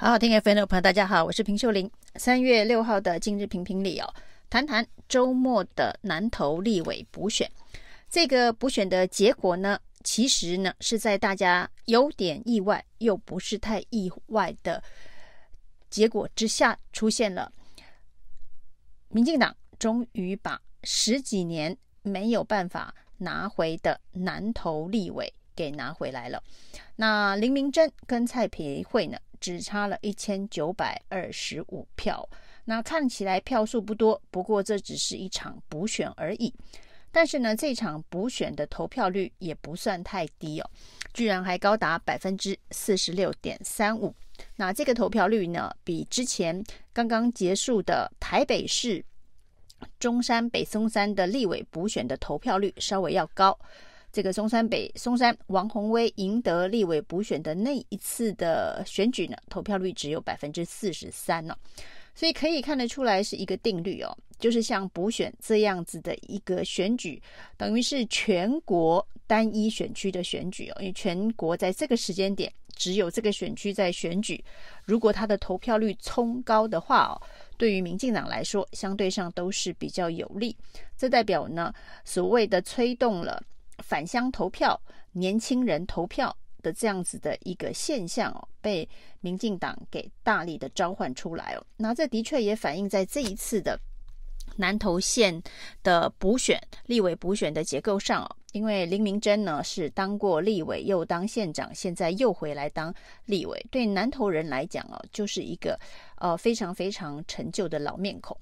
好好听 FM 的朋友，大家好，我是平秀玲。三月六号的今日评评理哦，谈谈周末的南投立委补选。这个补选的结果呢，其实呢是在大家有点意外又不是太意外的结果之下，出现了民进党终于把十几年没有办法拿回的南投立委给拿回来了。那林明珍跟蔡培慧呢，只差了一千九百二十五票，那看起来票数不多，不过这只是一场补选而已。但是呢，这场补选的投票率也不算太低哦，居然还高达百分之四十六点三五。那这个投票率呢，比之前刚刚结束的台北市中山北松山的立委补选的投票率稍微要高。这个松山北松山王鸿薇赢得立委补选的那一次的选举呢，投票率只有百分之四十三呢，所以可以看得出来是一个定律哦，就是像补选这样子的一个选举，等于是全国单一选区的选举哦，因为全国在这个时间点只有这个选区在选举，如果它的投票率冲高的话哦，对于民进党来说相对上都是比较有利，这代表呢所谓的催动了。返乡投票、年轻人投票的这样子的一个现象哦，被民进党给大力的召唤出来哦。那这的确也反映在这一次的南投县的补选、立委补选的结构上哦。因为林明珍呢是当过立委，又当县长，现在又回来当立委，对南投人来讲哦，就是一个呃非常非常陈旧的老面孔。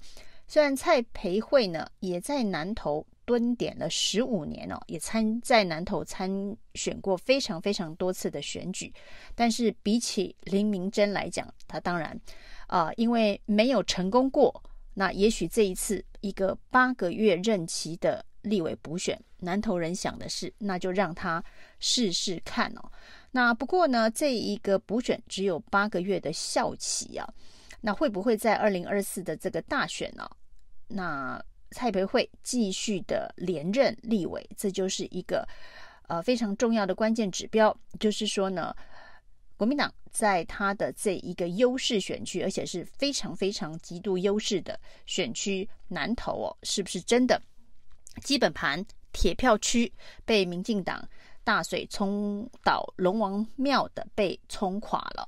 虽然蔡培慧呢也在南投。蹲点了十五年哦，也参在南投参选过非常非常多次的选举，但是比起林明珍来讲，他当然啊、因为没有成功过，那也许这一次一个八个月任期的立委补选，南投人想的是，那就让他试试看哦。那不过呢，这一个补选只有八个月的效期啊，那会不会在二零二四的这个大选呢、那蔡培慧继续的连任立委，这就是一个呃非常重要的关键指标。就是说呢，国民党在他的这一个优势选区，而且是非常非常极度优势的选区南投哦，是不是真的基本盘铁票区被民进党大水冲倒龙王庙的被冲垮了？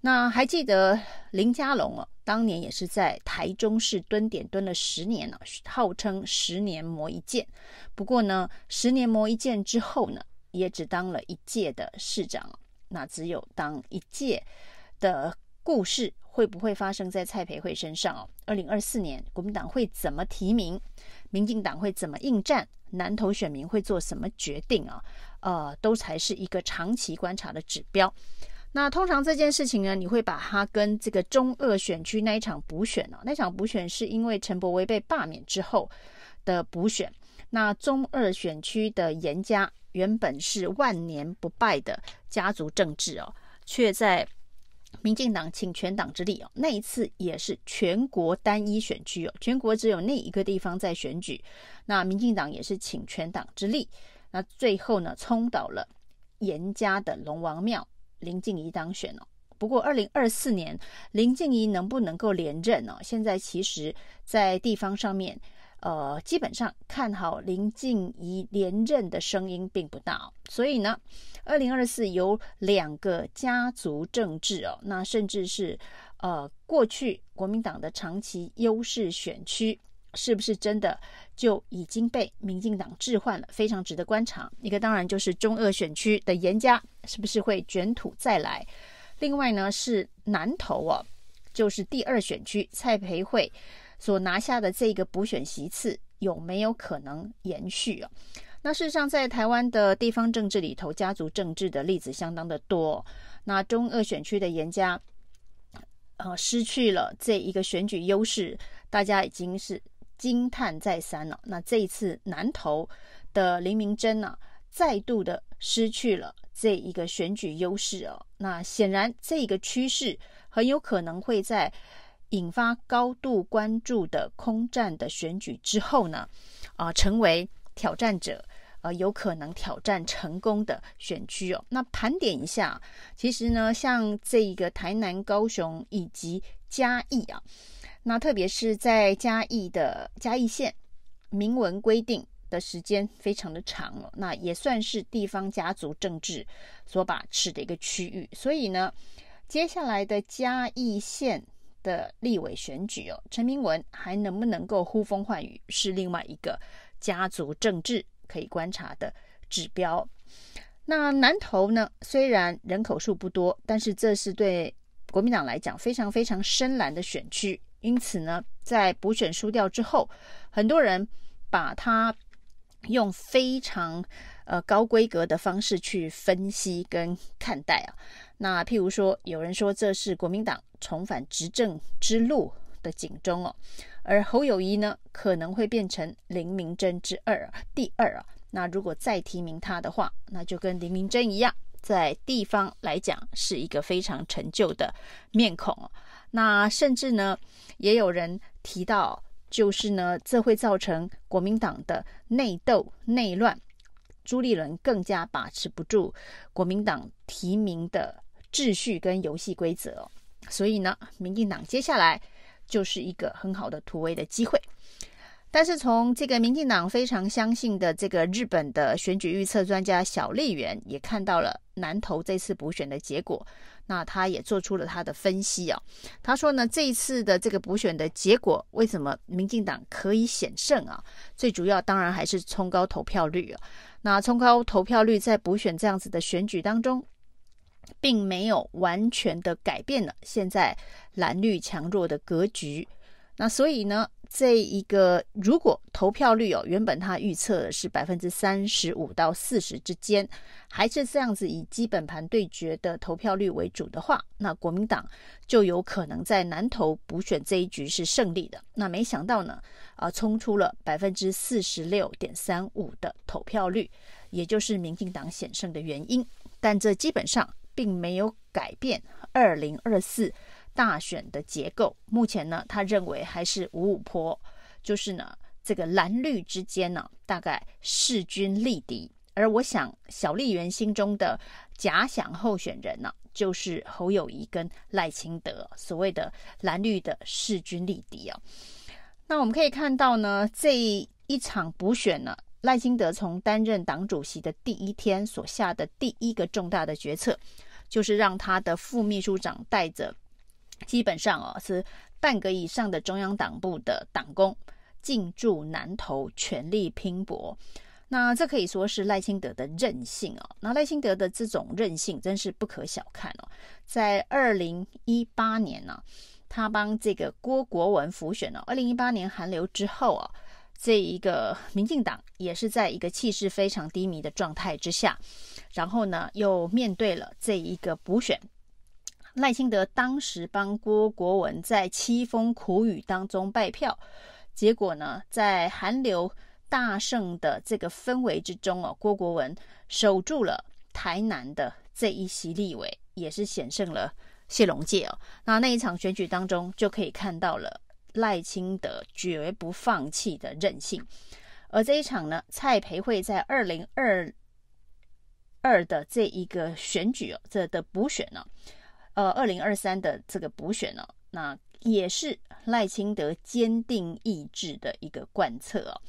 那还记得林佳龙哦？当年也是在台中市蹲点蹲了十年了，号称十年磨一剑。不过呢，十年磨一剑之后呢，也只当了一届的市长。那只有当一届的故事会不会发生在蔡培慧身上？哦，二零二四年国民党会怎么提名？民进党会怎么应战？南投选民会做什么决定啊？呃，都才是一个长期观察的指标。那通常这件事情呢，你会把它跟这个中二选区那一场补选哦，那场补选是因为陈柏威被罢免之后的补选。那中二选区的严家原本是万年不败的家族政治哦，却在民进党请全党之力哦，那一次也是全国单一选区哦，全国只有那一个地方在选举。那民进党也是请全党之力，那最后呢，冲倒了严家的龙王庙。林静仪当选了，不过二零二四年林静仪能不能够连任呢？现在其实，在地方上面，呃，基本上看好林静仪连任的声音并不大。所以呢，二零二四有两个家族政治哦，那甚至是呃过去国民党的长期优势选区。是不是真的就已经被民进党置换了？非常值得观察。一个当然就是中二选区的颜家是不是会卷土再来？另外呢是南投哦，就是第二选区蔡培慧所拿下的这个补选席次有没有可能延续哦？那事实上在台湾的地方政治里头，家族政治的例子相当的多。那中二选区的颜家呃失去了这一个选举优势，大家已经是。惊叹再三了。那这一次南投的林明溱呢，再度的失去了这一个选举优势哦。那显然这个趋势很有可能会在引发高度关注的空战的选举之后呢，啊，成为挑战者呃有可能挑战成功的选区哦。那盘点一下，其实呢，像这一个台南、高雄以及嘉义啊，那特别是在嘉义的嘉义县，明文规定的时间非常的长哦，那也算是地方家族政治所把持的一个区域，所以呢，接下来的嘉义县的立委选举哦，陈明文还能不能够呼风唤雨，是另外一个家族政治可以观察的指标。那南投呢，虽然人口数不多，但是这是对国民党来讲非常非常深蓝的选区，因此呢，在补选输掉之后，很多人把它用非常呃高规格的方式去分析跟看待啊。那譬如说，有人说这是国民党重返执政之路的警钟哦，而侯友宜呢，可能会变成林明珍之二第二啊。那如果再提名他的话，那就跟林明珍一样，在地方来讲是一个非常陈旧的面孔。那甚至呢，也有人提到，就是呢，这会造成国民党的内斗内乱，朱立伦更加把持不住国民党提名的秩序跟游戏规则，所以呢，民进党接下来就是一个很好的突围的机会。但是从这个民进党非常相信的这个日本的选举预测专家小笠原也看到了南投这次补选的结果，那他也做出了他的分析啊。他说呢，这一次的这个补选的结果，为什么民进党可以险胜啊？最主要当然还是冲高投票率啊。那冲高投票率在补选这样子的选举当中。并没有完全的改变了现在蓝绿强弱的格局，那所以呢，这一个如果投票率哦，原本他预测的是百分之三十五到四十之间，还是这样子以基本盘对决的投票率为主的话，那国民党就有可能在南投补选这一局是胜利的。那没想到呢，啊，冲出了百分之四十六点三五的投票率，也就是民进党险胜的原因。但这基本上。并没有改变二零二四大选的结构。目前呢，他认为还是五五坡，就是呢，这个蓝绿之间呢，大概势均力敌。而我想，小笠原心中的假想候选人呢，就是侯友谊跟赖清德，所谓的蓝绿的势均力敌啊。那我们可以看到呢，这一场补选呢，赖清德从担任党主席的第一天所下的第一个重大的决策，就是让他的副秘书长带着，基本上哦是半个以上的中央党部的党工进驻南投，全力拼搏。那这可以说是赖清德的韧性哦。那赖清德的这种韧性真是不可小看哦。在二零一八年呢、他帮这个郭国文辅选哦。二零一八年韩流之后啊。这一个民进党也是在一个气势非常低迷的状态之下，然后呢，又面对了这一个补选。赖清德当时帮郭国文在凄风苦雨当中败票，结果呢，在韩流大胜的这个氛围之中哦，郭国文守住了台南的这一席立委，也是险胜了谢龙介哦。那那一场选举当中，就可以看到了。赖清德绝不放弃的韧性，而这一场呢，蔡培慧在二零二二的这一个选举哦，这的补选呢，呃，二零二三的这个补选呢，那也是赖清德坚定意志的一个贯彻哦。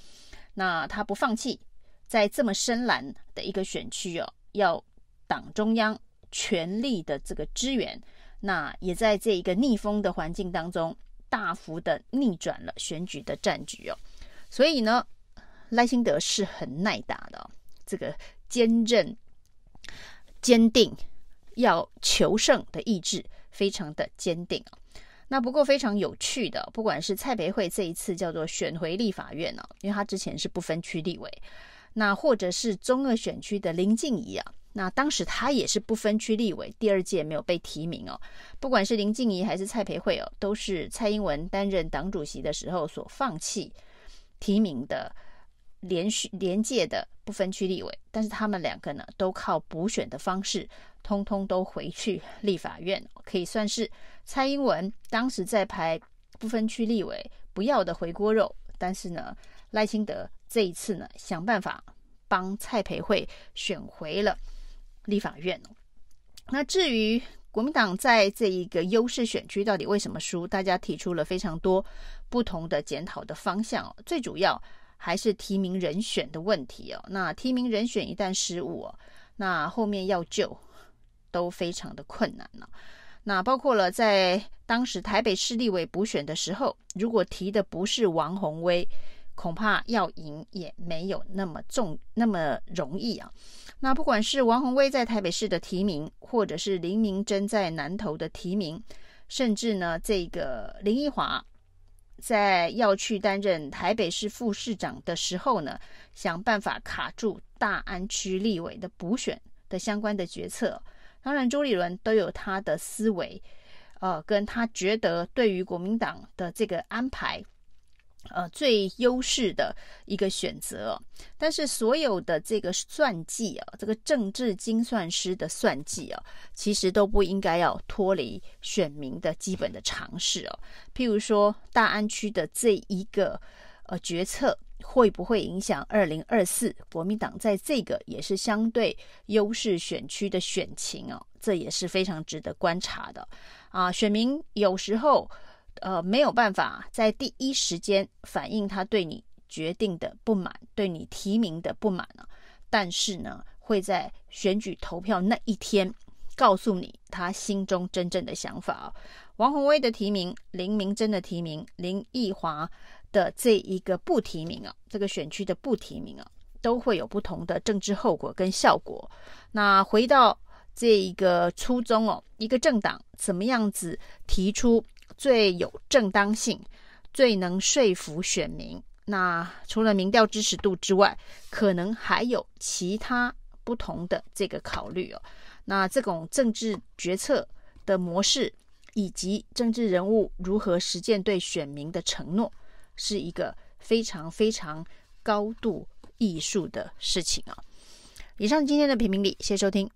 那他不放弃，在这么深蓝的一个选区哦，要党中央全力的这个支援，那也在这一个逆风的环境当中。大幅的逆转了选举的战局哦，所以呢，赖清德是很耐打的，这个坚韧、坚定要求胜的意志非常的坚定啊。那不过非常有趣的，不管是蔡培慧这一次叫做选回立法院啊，因为他之前是不分区立委，那或者是中二选区的林静怡啊。那当时他也是不分区立委，第二届没有被提名哦。不管是林静怡还是蔡培慧哦，都是蔡英文担任党主席的时候所放弃提名的连续连届的不分区立委。但是他们两个呢，都靠补选的方式，通通都回去立法院，可以算是蔡英文当时在排不分区立委不要的回锅肉。但是呢，赖清德这一次呢，想办法帮蔡培慧选回了立法院。那至于国民党在这一个优势选区到底为什么输，大家提出了非常多不同的检讨的方向，最主要还是提名人选的问题哦。那提名人选一旦失误哦，那后面要救都非常的困难了。那包括了在当时台北市立委补选的时候，如果提的不是王宏威，恐怕要赢也没有那么重那么容易啊。那不管是王宏威在台北市的提名，或者是林明珍在南投的提名，甚至呢这个林奕华在要去担任台北市副市长的时候呢，想办法卡住大安区立委的补选的相关的决策。当然，朱立伦都有他的思维，呃，跟他觉得对于国民党的这个安排，呃，最优势的一个选择。但是，所有的这个算计啊，这个政治精算师的算计啊，其实都不应该要脱离选民的基本的常识哦。譬如说，大安区的这一个呃决策。会不会影响二零二四国民党在这个也是相对优势选区的选情哦？这也是非常值得观察的啊！选民有时候呃没有办法在第一时间反映他对你决定的不满，对你提名的不满啊，但是呢，会在选举投票那一天告诉你他心中真正的想法啊。王鸿薇的提名，林明溱的提名，林奕华。的这一个不提名啊，这个选区的不提名啊，都会有不同的政治后果跟效果。那回到这一个初衷哦，一个政党怎么样子提出最有正当性、最能说服选民？那除了民调支持度之外，可能还有其他不同的这个考虑哦。那这种政治决策的模式，以及政治人物如何实践对选民的承诺。是一个非常非常高度艺术的事情啊！以上今天的评评理，谢谢收听。